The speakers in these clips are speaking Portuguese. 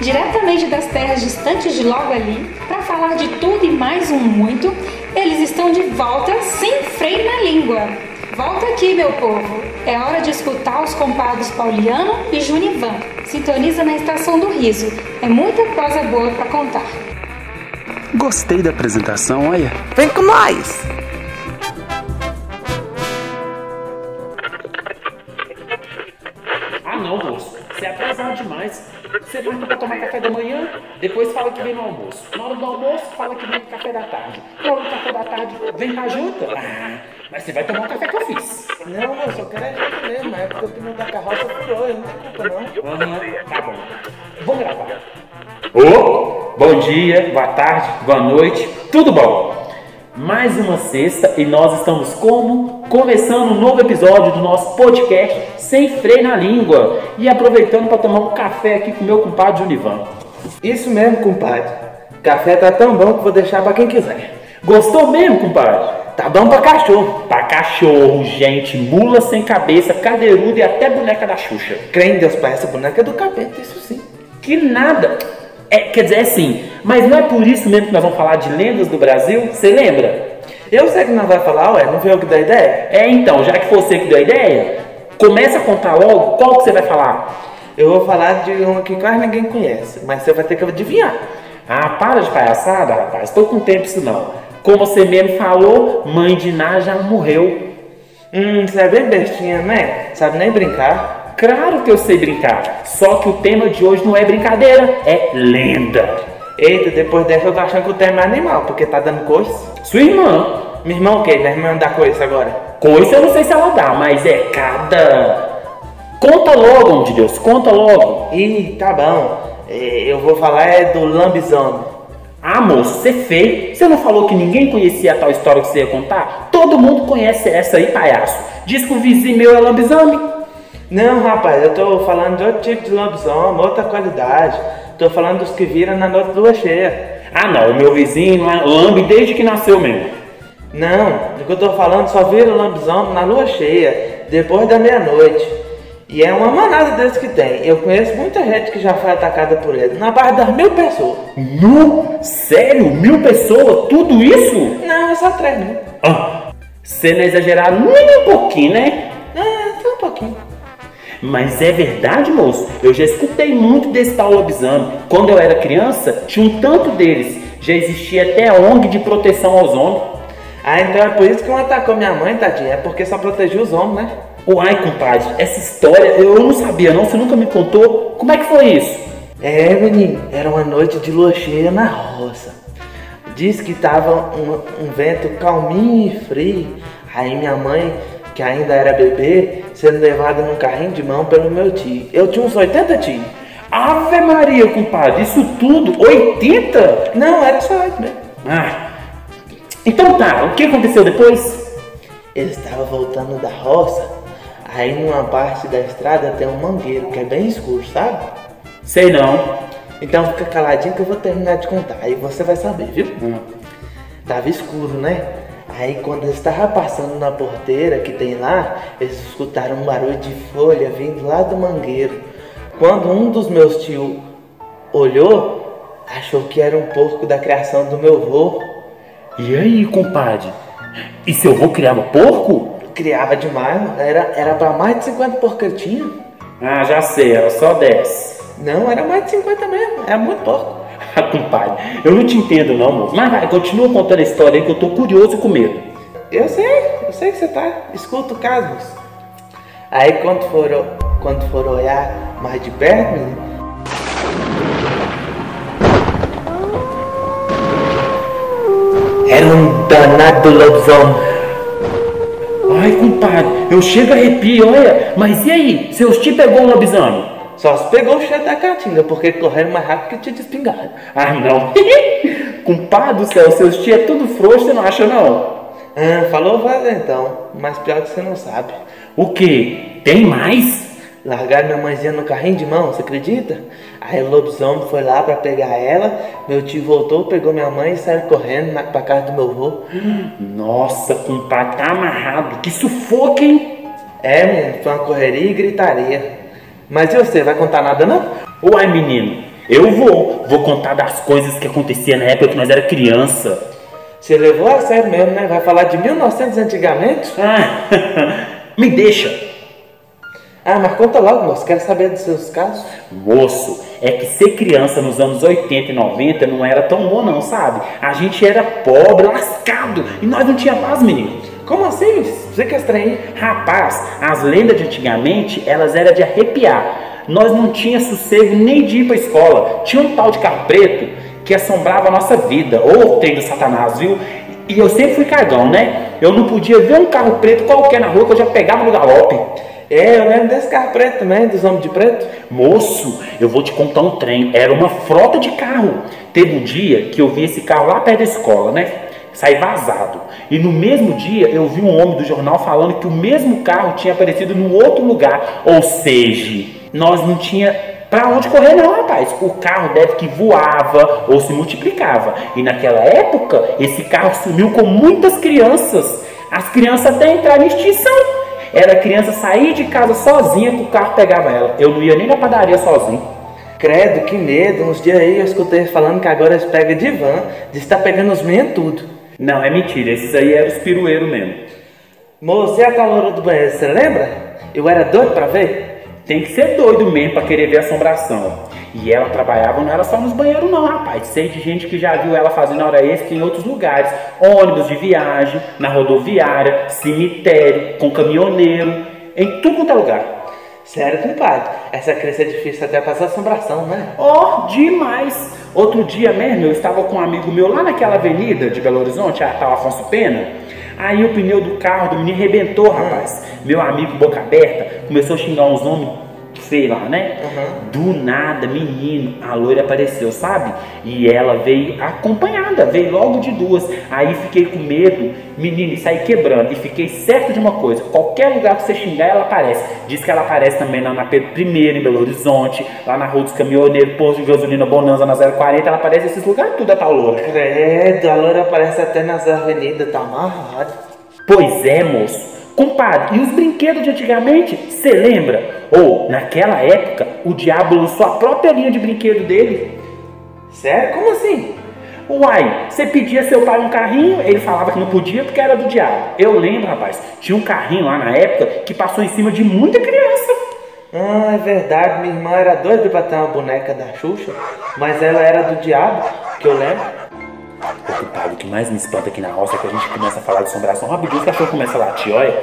diretamente das terras distantes de logo ali, para falar de tudo e mais um muito, eles estão de volta sem freio na língua. Volta aqui, meu povo. É hora de escutar os compadres Pauliano e Junivan. Sintoniza na Estação do Riso. É muita coisa boa para contar. Gostei da apresentação, olha. Vem com nós! Atrasado demais. Você vai pra tomar café da manhã, depois fala que vem no almoço. Na hora do almoço, fala que vem no café da tarde. Na hora do café da tarde, vem pra janta. Ah, mas você vai tomar o café que eu fiz. Não, eu quero é janta mesmo. É porque o pneu da carroça furou, eu não tenho culpa não. Aham, tá bom. Vamos gravar. Ô, bom dia, boa tarde, boa noite, tudo bom? Mais uma sexta e nós estamos como? Começando um novo episódio do nosso podcast Sem Freio na Língua e aproveitando para tomar um café aqui com meu compadre Univan. Isso mesmo, compadre. Café tá tão bom que vou deixar pra quem quiser. Gostou mesmo, compadre? Tá bom pra cachorro. Pra cachorro, gente, mula sem cabeça, cadeirudo e até boneca da Xuxa. Crê em Deus, pai, essa boneca é do capeta, isso sim. Que nada! É, quer dizer, é sim, mas não é por isso mesmo que nós vamos falar de lendas do Brasil? Você lembra? Eu sei que não vai falar, ué, não foi eu que dei a ideia? É, então, já que foi você que deu a ideia, começa a contar logo qual que você vai falar. Eu vou falar de uma que quase ninguém conhece, mas você vai ter que adivinhar. Ah, para de palhaçada, rapaz, tô com tempo isso não. Como você mesmo falou, mãe de Ná já morreu. Hum, você é bem bestinha, né? Sabe nem brincar. Claro que eu sei brincar, só que o tema de hoje não é brincadeira, é lenda. Eita, depois dessa eu tô achando que o tema é animal, porque tá dando coisa. Sua irmã, Minha irmã o quê? Minha irmã dá coisa agora. coisa eu não sei se ela dá, mas é cada. Conta logo, homem de Deus, conta logo. Ih, tá bom. É, Eu vou falar é do lambisomem. Ah, moço, você feio. Você não falou que ninguém conhecia a tal história que você ia contar? Todo mundo conhece essa aí, palhaço. Diz que o vizinho meu é lambisomem. Não, rapaz, eu tô falando de outro tipo de lobisomem, outra qualidade. Tô falando dos que viram na noite lua cheia. Ah, não, o meu vizinho lambe desde que nasceu mesmo. Não, do que eu tô falando só vira lobisomem na lua cheia, depois da meia-noite. E é uma manada deles que tem. Eu conheço muita gente que já foi atacada por ele, na base das mil pessoas. Nu? Sério? Mil pessoas? Tudo isso? Não, é só três, né? Ah, você não é exagerado nem um pouquinho, né? Ah, só um pouquinho. Mas é verdade, moço. Eu já escutei muito desse tal lobisomem. Quando eu era criança, tinha um tanto deles. Já existia até a ONG de proteção aos homens. Ah, então é por isso que um atacou minha mãe, tadinha. É porque só protegia os homens, né? Uai, compadre, essa história eu não sabia não, você nunca me contou. Como é que foi isso? É, menino, era uma noite de lua cheia na roça. Diz que tava um, um vento calminho e frio. Aí minha mãe, que ainda era bebê, sendo levada num carrinho de mão pelo meu tio. Eu tinha uns 80 tios. Ave Maria, compadre, isso tudo? 80? Não, era só isso mesmo. Ah, então tá, o que aconteceu depois? Ele estava voltando da roça. Aí numa parte da estrada tem um mangueiro que é bem escuro, sabe? Sei não. Então fica caladinho que eu vou terminar de contar. Aí você vai saber, viu? Tava escuro, né? Aí quando eles estavam passando na porteira que tem lá, eles escutaram um barulho de folha vindo lá do mangueiro. Quando um dos meus tios olhou, achou que era um porco da criação do meu avô. E aí, compadre? E seu avô criava porco? Criava demais, era, era pra mais de 50 porcos ele tinha. Ah, já sei, era só 10. Não, era mais de 50 mesmo, era muito porco. Ah, compadre, eu não te entendo não, moço. Mas vai, continua contando a história aí que eu tô curioso e com medo. Eu sei, eu sei que você tá. Escuta o caso. moço. Aí quando for, quando for olhar mais de perto, menino, era um danado lobisomem. Ai, compadre, eu chego a arrepio, olha. Mas e aí, seus tio pegou o lobisomem? Só se pegou o cheiro da caatinga, porque correram mais rápido que tinha de espingarda. Ah, não. compadre do céu, seus tio é tudo frouxo, você não acha não? Ah, falou vaza então, mas pior que você não sabe. O quê? Tem mais? Largaram minha mãezinha no carrinho de mão, você acredita? Aí o lobisomem foi lá pra pegar ela, meu tio voltou, pegou minha mãe e saiu correndo na, pra casa do meu avô. Nossa, compadre, tá amarrado. Que sufoco, hein? É, menino, foi uma correria e gritaria. Mas e você, vai contar nada não? Uai, menino, Eu vou. Vou contar das coisas que acontecia na época que nós era criança. Você levou a sério mesmo, né? Vai falar de 1900 antigamente? Ah, me deixa. Ah, mas conta logo, moço. Quero saber dos seus casos. Moço, é que ser criança nos anos 80 e 90 não era tão bom não, sabe? A gente era pobre, lascado, e nós não tinha paz, menino. Como assim? Você que é estranho? Rapaz, as lendas de antigamente, elas eram de arrepiar. Nós não tinha sossego nem de ir pra escola. Tinha um tal de carro preto que assombrava a nossa vida. Ou trem do satanás, viu? E eu sempre fui cagão, né? Eu não podia ver um carro preto qualquer na rua que eu já pegava no galope. É, eu lembro desse carro preto também, dos homens de preto. Moço, eu vou te contar um trem. Era uma frota de carro. Teve um dia que eu vi esse carro lá perto da escola, né? Sair vazado. E no mesmo dia eu vi um homem do jornal falando que o mesmo carro tinha aparecido num outro lugar. Ou seja, nós não tinha para onde correr não, rapaz. O carro deve que voava ou se multiplicava. E naquela época, esse carro sumiu com muitas crianças. As crianças até entraram em extinção. Era criança sair de casa sozinha que o carro pegava ela. Eu não ia nem na padaria sozinho. Credo, que medo. Uns dias aí eu escutei falando que agora eles pegam de van, de estar pegando os meninos tudo. Não, é mentira. Esses aí eram os pirueiros mesmo. Moço, e a calor do banheiro, você lembra? Eu era doido pra ver? Tem que ser doido mesmo pra querer ver assombração. E ela trabalhava não era só nos banheiros não, rapaz. Sei de gente que já viu ela fazendo hora extra em outros lugares. Ônibus de viagem, na rodoviária, cemitério, com caminhoneiro, em tudo quanto é lugar. Sério, compadre. Essa crença é difícil até passar assombração, né? Ó, oh, demais! Outro dia mesmo eu estava com um amigo meu lá naquela avenida de Belo Horizonte, a tal Afonso Pena. Aí o pneu do carro do menino rebentou, rapaz. Meu amigo, boca aberta, começou a xingar uns nomes sei lá, né? Uhum. Do nada, menino, a loira apareceu, sabe? E ela veio acompanhada, veio logo de duas. Aí fiquei com medo, menino, e saí quebrando. E fiquei certo de uma coisa: qualquer lugar que você xingar, ela aparece. Diz que ela aparece também na, na Pedro I, em Belo Horizonte, lá na Rua dos Caminhoneiros, Posto de Gasolina Bonanza na 040. Ela aparece nesses lugares tudo, a tal loira. Credo, a loira aparece até nas avenidas, tá amarrado. Pois é, moço. Compadre, e os brinquedos de antigamente? Você lembra? Ou, naquela época, o diabo lançou a própria linha de brinquedo dele. Sério? Como assim? Uai, você pedia seu pai um carrinho, ele falava que não podia porque era do diabo. Eu lembro, rapaz, tinha um carrinho lá na época que passou em cima de muita criança. Ah, é verdade, minha irmã era doida pra ter uma boneca da Xuxa, mas ela era do diabo, que eu lembro. Ocupado, o que mais me espanta aqui na roça é que a gente começa a falar de assombração rapidinho, o cachorro começa a latir, olha.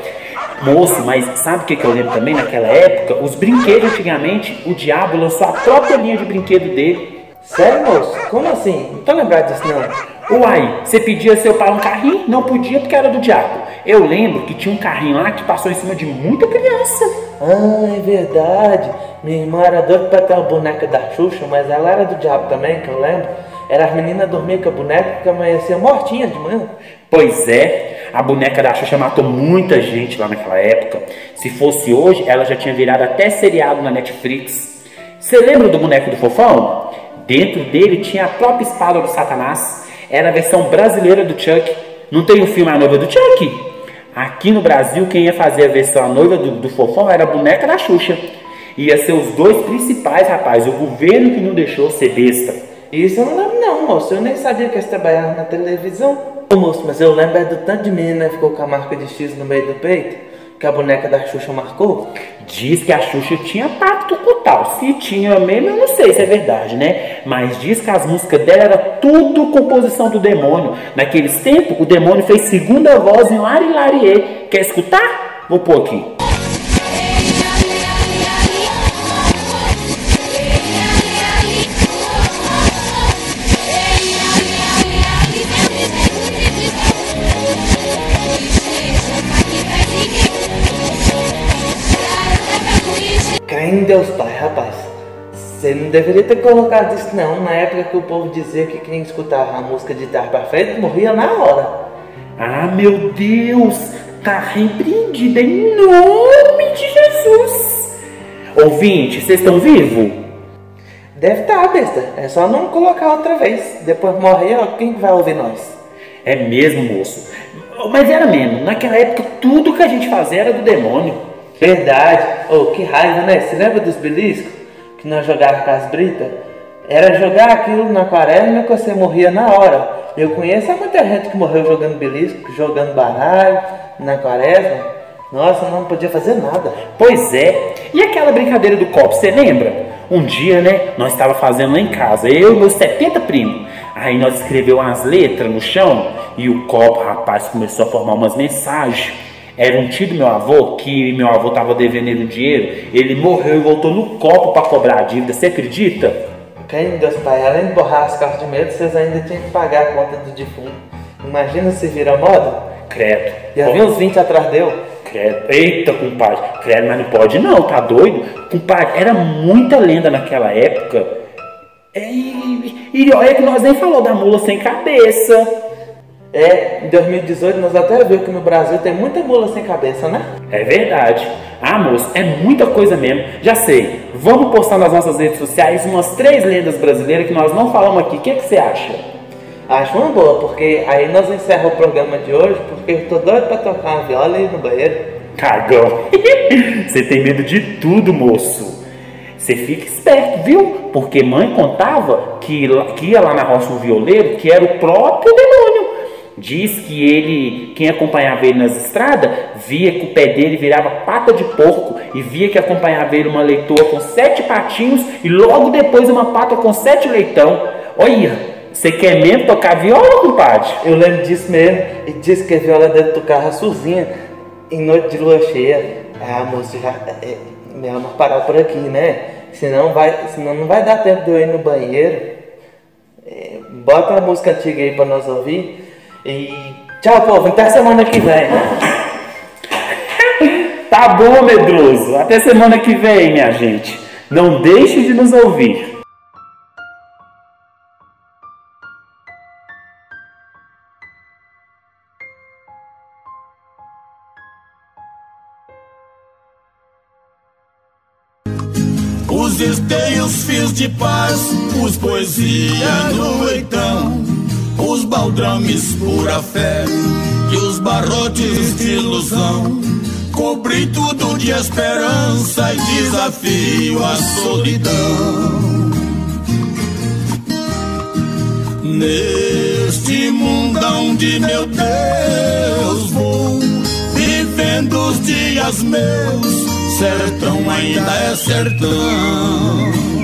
Moço, mas sabe o que, que eu lembro também naquela época? Os brinquedos antigamente, o diabo lançou a própria linha de brinquedo dele. Sério, moço? Como assim? Não tô lembrado disso não. Uai, você pedia seu pai um carrinho? Não podia porque era do diabo. Eu lembro que tinha um carrinho lá que passou em cima de muita criança. Ah, é verdade. Minha irmã era doida pra ter uma boneca da Xuxa, mas ela era do diabo também, que eu lembro. Era as meninas dormir com a boneca que amanhecia mortinha de manhã. Pois é, a boneca da Xuxa matou muita gente lá naquela época. Se fosse hoje, ela já tinha virado até seriado na Netflix. Você lembra do boneco do Fofão? Dentro dele tinha a própria espada do Satanás. Era a versão brasileira do Chuck. Não tem o filme A Noiva do Chuck? Aqui no Brasil, quem ia fazer a versão A Noiva do, do Fofão era a boneca da Xuxa. Ia ser os dois principais, rapaz. O governo que não deixou ser besta. Isso eu não lembro não, moço. Eu nem sabia que eles trabalhavam na televisão. Ô, moço, mas eu lembro é do tanto de menina que ficou com a marca de X no meio do peito. Que a boneca da Xuxa marcou. Diz que a Xuxa tinha pacto com tal. Se tinha mesmo, eu não sei se é verdade, né? Mas diz que as músicas dela era tudo composição do demônio. Naqueles tempos, o demônio fez segunda voz em Lari Larie. Quer escutar? Vou pôr aqui. Deus Pai, rapaz. Você não deveria ter colocado isso não, na época que o povo dizia que quem escutava a música de trás para frente morria na hora. Ah, meu Deus! Tá repreendido em nome de Jesus! Ouvinte, vocês estão vivos? Deve estar, tá, besta. É só não colocar outra vez. Depois morrer, quem vai ouvir nós? É mesmo, moço. Mas era mesmo. Naquela época, tudo que a gente fazia era do demônio. Verdade. Oh, que raiva, né? Você lembra dos beliscos? Que nós jogávamos com as britas? Era jogar aquilo na quaresma que você morria na hora. Eu conheço muita gente que morreu jogando belisco, jogando baralho na quaresma. Nossa, não podia fazer nada. Pois é. E aquela brincadeira do copo, você lembra? Um dia, né, nós estava fazendo lá em casa, eu e meus 70 primos. Aí nós escreveu umas letras no chão e o copo, rapaz, começou a formar umas mensagens. Era um tio do meu avô, que meu avô estava devendo ele um dinheiro, ele morreu e voltou no copo para cobrar a dívida, você acredita? Quem Deus Pai, além de borrar as cartas de medo, vocês ainda tinham que pagar a conta do defunto. Imagina se vira moda. Credo. E havia uns 20 atrás dele. Credo. Eita, compadre. Credo, mas não pode não, tá doido? Compadre, era muita lenda naquela época. E, e olha que nós nem falou da mula sem cabeça. É, em 2018 nós até vimos que no Brasil tem muita mula sem cabeça, né? É verdade. Ah, moço, é muita coisa mesmo. Já sei. Vamos postar nas nossas redes sociais umas três lendas brasileiras que nós não falamos aqui. O que, que você acha? Acho uma boa, porque aí nós encerramos o programa de hoje, porque eu tô doido pra tocar uma viola e ir no banheiro. Cagão. você tem medo de tudo, moço. Você fica esperto, viu? Porque mãe contava que, que ia lá na roça um violeiro que era o próprio. Diz que ele, quem acompanhava ele nas estradas, via que o pé dele virava pata de porco e via que acompanhava ele uma leitoa com sete patinhos e logo depois uma pata com sete leitão. Olha, você quer mesmo tocar viola, compadre? Eu lembro disso mesmo. E disse que a viola dele tocava sozinha em noite de lua cheia. Ah, moço, já é, melhor nós parar por aqui, né? Senão, vai, senão não vai dar tempo de eu ir no banheiro. É, bota a música antiga aí pra nós ouvir. E tchau, povo. Até semana que vem. tá bom, medroso. Até semana que vem, minha gente. Não deixe de nos ouvir. Os esteios, fios de paz, os poesia no leitão os baldrames pura fé e os barrotes de ilusão. Cobri tudo de esperança e desafio à solidão. Neste mundão de meu Deus vou vivendo os dias meus, sertão ainda é sertão.